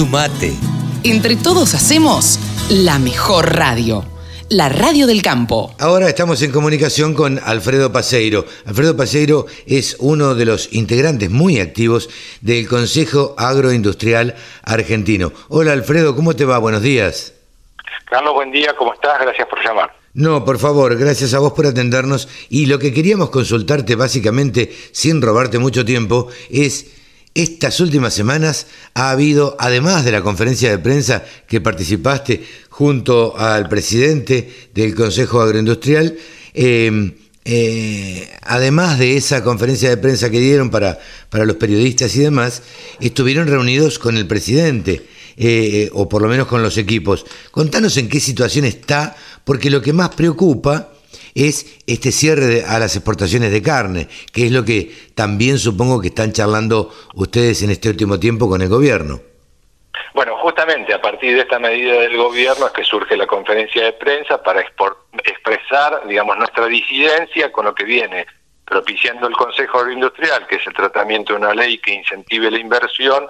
Sumate. Entre todos hacemos la mejor radio. La radio del campo. Ahora estamos en comunicación con Alfredo Paseiro. Alfredo Paseiro es uno de los integrantes muy activos del Consejo Agroindustrial Argentino. Hola Alfredo, ¿cómo te va? Buenos días. Carlos, buen día, ¿cómo estás? Gracias por llamar. No, por favor, gracias a vos por atendernos. Y lo que queríamos consultarte básicamente, sin robarte mucho tiempo, es estas últimas semanas ha habido, además de la conferencia de prensa que participaste junto al presidente del Consejo Agroindustrial, em, eh, además de esa conferencia de prensa que dieron para, para los periodistas y demás, estuvieron reunidos con el presidente, eh, o por lo menos con los equipos. Contanos en qué situación está, porque lo que más preocupa es este cierre a las exportaciones de carne, que es lo que también supongo que están charlando ustedes en este último tiempo con el gobierno. Bueno, justamente a partir de esta medida del gobierno es que surge la conferencia de prensa para expresar, digamos, nuestra disidencia con lo que viene propiciando el Consejo Agroindustrial, que es el tratamiento de una ley que incentive la inversión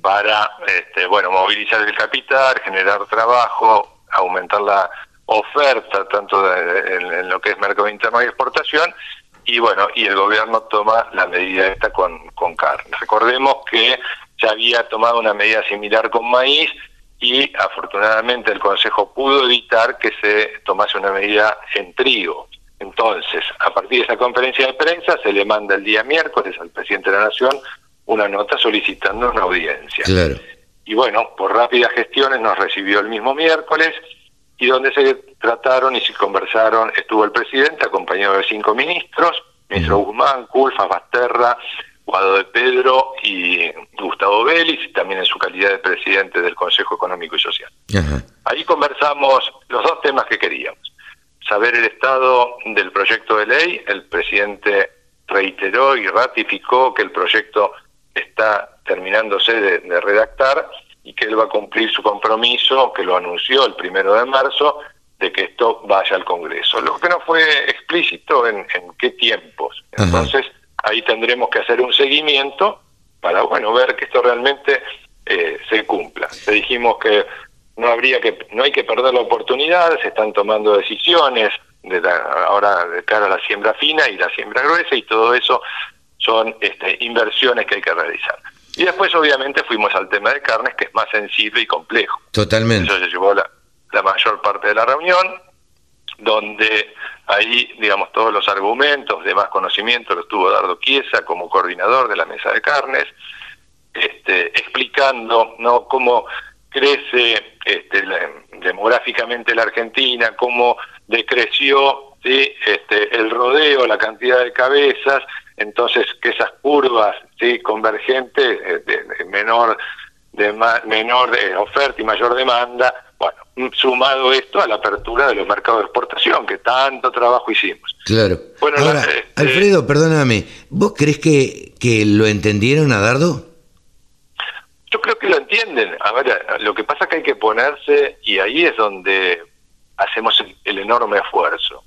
para, este, bueno, movilizar el capital, generar trabajo, aumentar la oferta tanto en, lo que es mercado interno y exportación y bueno y el gobierno toma la medida esta con, con carne. Recordemos que ya había tomado una medida similar con maíz y afortunadamente el consejo pudo evitar que se tomase una medida en trigo. Entonces a partir de esa conferencia de prensa se le manda el día miércoles al presidente de la nación una nota solicitando una audiencia. Y bueno por rápidas gestiones nos recibió el mismo miércoles y donde se trataron y se conversaron, estuvo el presidente acompañado de cinco ministros, ministro Guzmán, Culfa, Basterra, Guado de Pedro y Gustavo Vélez, y también en su calidad de presidente del Consejo Económico y Social. Ahí conversamos los dos temas que queríamos. Saber el estado del proyecto de ley, el presidente reiteró y ratificó que el proyecto está terminándose de redactar y que él va a cumplir su compromiso, que lo anunció el primero de marzo, de que esto vaya al Congreso. Lo que no fue explícito en, qué tiempos. Entonces, ahí tendremos que hacer un seguimiento para, bueno, ver que esto realmente eh, se cumpla. Le dijimos que no habría que, no hay que perder la oportunidad, se están tomando decisiones de ahora de cara a la siembra fina y la siembra gruesa y todo eso son este, inversiones que hay que realizar. Y después, obviamente, fuimos al tema de carnes, que es más sensible y complejo. Totalmente. Eso se llevó la, mayor parte de la reunión, donde ahí, digamos, todos los argumentos de más conocimiento los tuvo Dardo Chiesa como coordinador de la mesa de carnes, este, explicando ¿no? cómo crece este, demográficamente la Argentina, cómo decreció este, el rodeo, la cantidad de cabezas, entonces que esas curvas sí convergentes eh, de, menor de menor de oferta y mayor demanda bueno sumado esto a la apertura de los mercados de exportación que tanto trabajo hicimos. Claro. Bueno Ahora, este, Alfredo perdóname vos crees que que lo entendieron a Dardo yo creo que lo entienden. A ver lo que pasa es que hay que ponerse y ahí es donde hacemos el enorme esfuerzo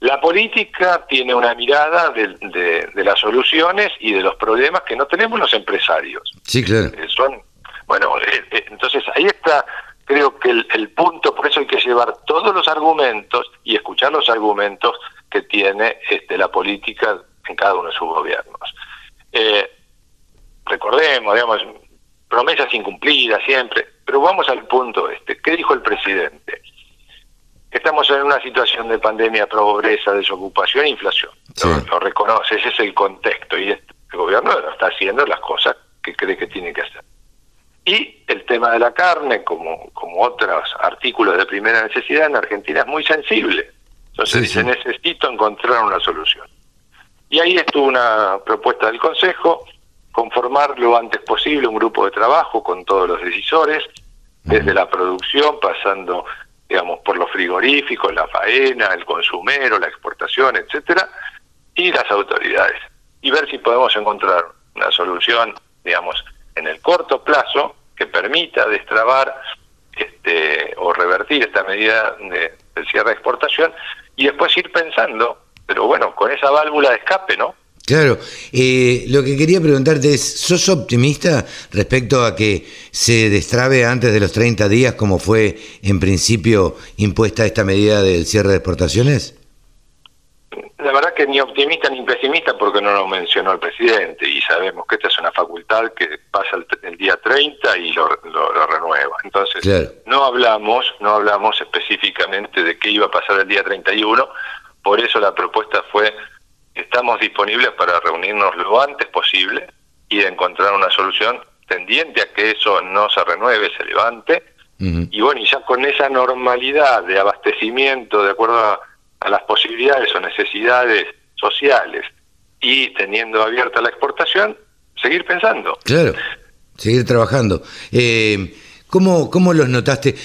la política tiene una mirada de, las soluciones y de los problemas que no tenemos los empresarios. Sí, claro. Eh, son, bueno, eh, eh, entonces ahí está, creo que el, punto, por eso hay que llevar todos los argumentos y escuchar los argumentos que tiene este, la política en cada uno de sus gobiernos. recordemos, digamos, promesas incumplidas siempre, pero vamos al punto este. ¿Qué dijo el presidente? Estamos en una situación de pandemia, pobreza, desocupación e inflación. Lo, reconoce, ese es el contexto y el gobierno está haciendo las cosas que cree que tiene que hacer. Y el tema de la carne, como, como otros artículos de primera necesidad en Argentina, es muy sensible. Entonces dice, necesito encontrar una solución. Y ahí estuvo una propuesta del Consejo, conformar lo antes posible un grupo de trabajo con todos los decisores, desde la producción, pasando digamos, por los frigoríficos, la faena, el consumero, la exportación, etcétera, y las autoridades. Y ver si podemos encontrar una solución, digamos, en el corto plazo que permita destrabar este, o revertir esta medida de, del cierre de exportación y después ir pensando, pero bueno, con esa válvula de escape, ¿no? Claro, eh, lo que quería preguntarte es, ¿sos optimista respecto a que se destrabe antes de los 30 días como fue en principio impuesta esta medida del cierre de exportaciones? La verdad que ni optimista ni pesimista porque no lo mencionó el presidente y sabemos que esta es una facultad que pasa el, día 30 y lo, renueva. Entonces, no hablamos, no hablamos específicamente de qué iba a pasar el día 31, por eso la propuesta fue estamos disponibles para reunirnos lo antes posible y encontrar una solución tendiente a que eso no se renueve, se levante. Y bueno, y ya con esa normalidad de abastecimiento de acuerdo a, las posibilidades o necesidades sociales y teniendo abierta la exportación, seguir pensando. Claro, seguir trabajando. Eh, ¿cómo, ¿Cómo los notaste?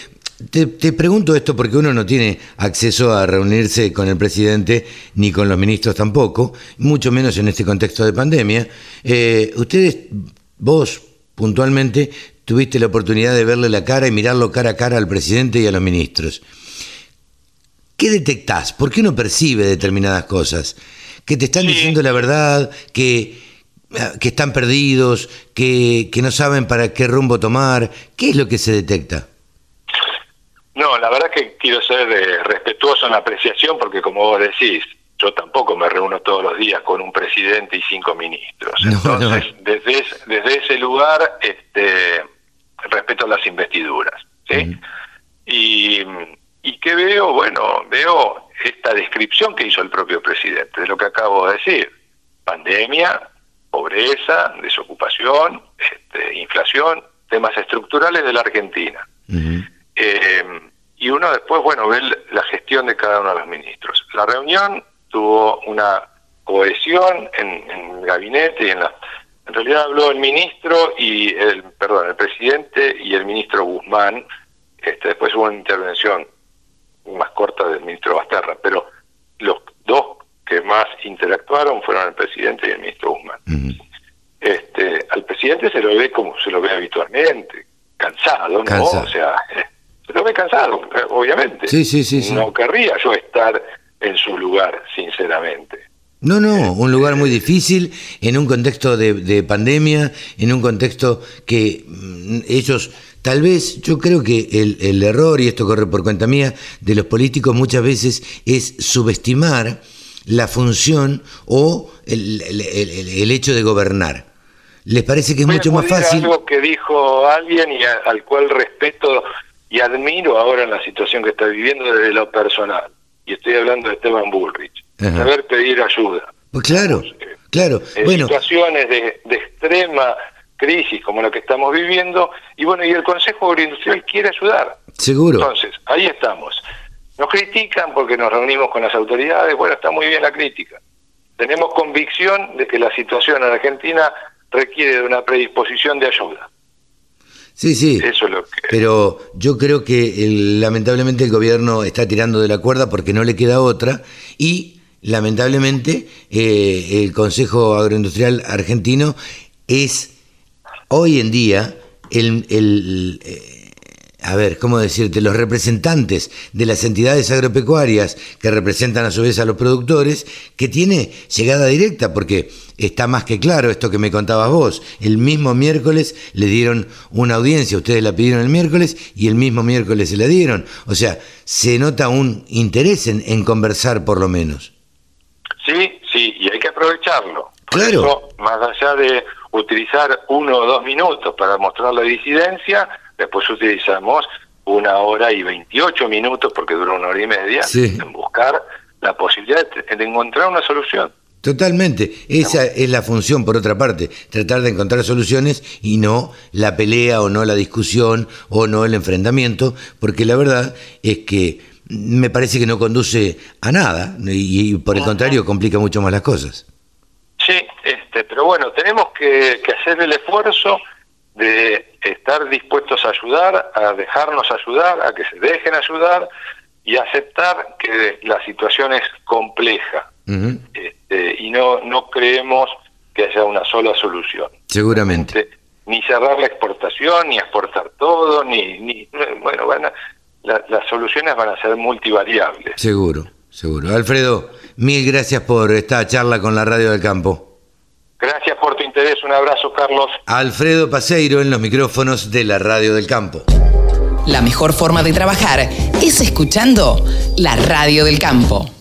Te, pregunto esto porque uno no tiene acceso a reunirse con el presidente ni con los ministros tampoco, mucho menos en este contexto de pandemia. Eh, ustedes, vos puntualmente, tuviste la oportunidad de verle la cara y mirarlo cara a cara al presidente y a los ministros. ¿Qué detectás? ¿Por qué uno percibe determinadas cosas? ¿Que te están diciendo la verdad? ¿Que, que están perdidos? Que, ¿Que no saben para qué rumbo tomar? ¿Qué es lo que se detecta? No, la verdad que quiero ser eh, respetuoso en la apreciación porque como vos decís, yo tampoco me reúno todos los días con un presidente y cinco ministros. Entonces, Desde, desde ese lugar este, respeto las investiduras. ¿sí? y, ¿Y qué veo? Bueno, veo esta descripción que hizo el propio presidente de lo que acabo de decir. Pandemia, pobreza, desocupación, este, inflación, temas estructurales de la Argentina. Eh, y uno después, bueno, ve la gestión de cada uno de los ministros. La reunión tuvo una cohesión en, el gabinete y en la... En realidad habló el ministro y el, perdón, el presidente y el ministro Guzmán. Este, después hubo una intervención más corta del ministro Basterra, pero los dos que más interactuaron fueron el presidente y el ministro Guzmán. este, al presidente se lo ve como se lo ve habitualmente, cansado, ¿no? O sea, obviamente. Sí, sí, sí, No querría yo estar en su lugar, sinceramente. No, no, un lugar muy difícil, en un contexto de, pandemia, en un contexto que mm, ellos, tal vez, yo creo que el, el, error, y esto corre por cuenta mía, de los políticos muchas veces es subestimar la función o el, el, hecho de gobernar. ¿Les parece que es mucho más fácil? algo que dijo alguien y al cual respeto y admiro ahora en la situación que está viviendo desde lo personal. Y estoy hablando de Esteban Bullrich. Saber pedir ayuda. Pues claro, claro. En situaciones de, extrema crisis como la que estamos viviendo, y bueno, y el Consejo Agroindustrial quiere ayudar. Seguro. Entonces, ahí estamos. Nos critican porque nos reunimos con las autoridades, bueno, está muy bien la crítica. Tenemos convicción de que la situación en Argentina requiere de una predisposición de ayuda. Sí, sí. Pero yo creo que lamentablemente el gobierno está tirando de la cuerda porque no le queda otra y lamentablemente eh, el Consejo Agroindustrial Argentino es hoy en día el, el eh, a ver, ¿cómo decirte? Los representantes de las entidades agropecuarias que representan a su vez a los productores, que tiene llegada directa, porque está más que claro esto que me contabas vos. El mismo miércoles le dieron una audiencia, ustedes la pidieron el miércoles y el mismo miércoles se la dieron. O sea, se nota un interés en, conversar por lo menos. Sí, sí, y hay que aprovecharlo. claro. más allá de utilizar uno o dos minutos para mostrar la disidencia, Después utilizamos una hora y 28 minutos, porque dura una hora y media, en buscar la posibilidad de, encontrar una solución. Totalmente, esa es la función por otra parte, tratar de encontrar soluciones y no la pelea o no la discusión o no el enfrentamiento, porque la verdad es que me parece que no conduce a nada y, por el contrario complica mucho más las cosas. Sí, este, pero bueno, tenemos que hacer el esfuerzo de estar dispuestos a ayudar, a dejarnos ayudar, a que se dejen ayudar y aceptar que la situación es compleja este, y no, no creemos que haya una sola solución. Seguramente. ni cerrar la exportación, ni exportar todo, ni, ni bueno, van las soluciones van a ser multivariables. Seguro, seguro. Alfredo, mil gracias por esta charla con la Radio del Campo. Gracias por interés, un abrazo Carlos. Alfredo Paseiro en los micrófonos de la Radio del Campo. La mejor forma de trabajar es escuchando la Radio del Campo.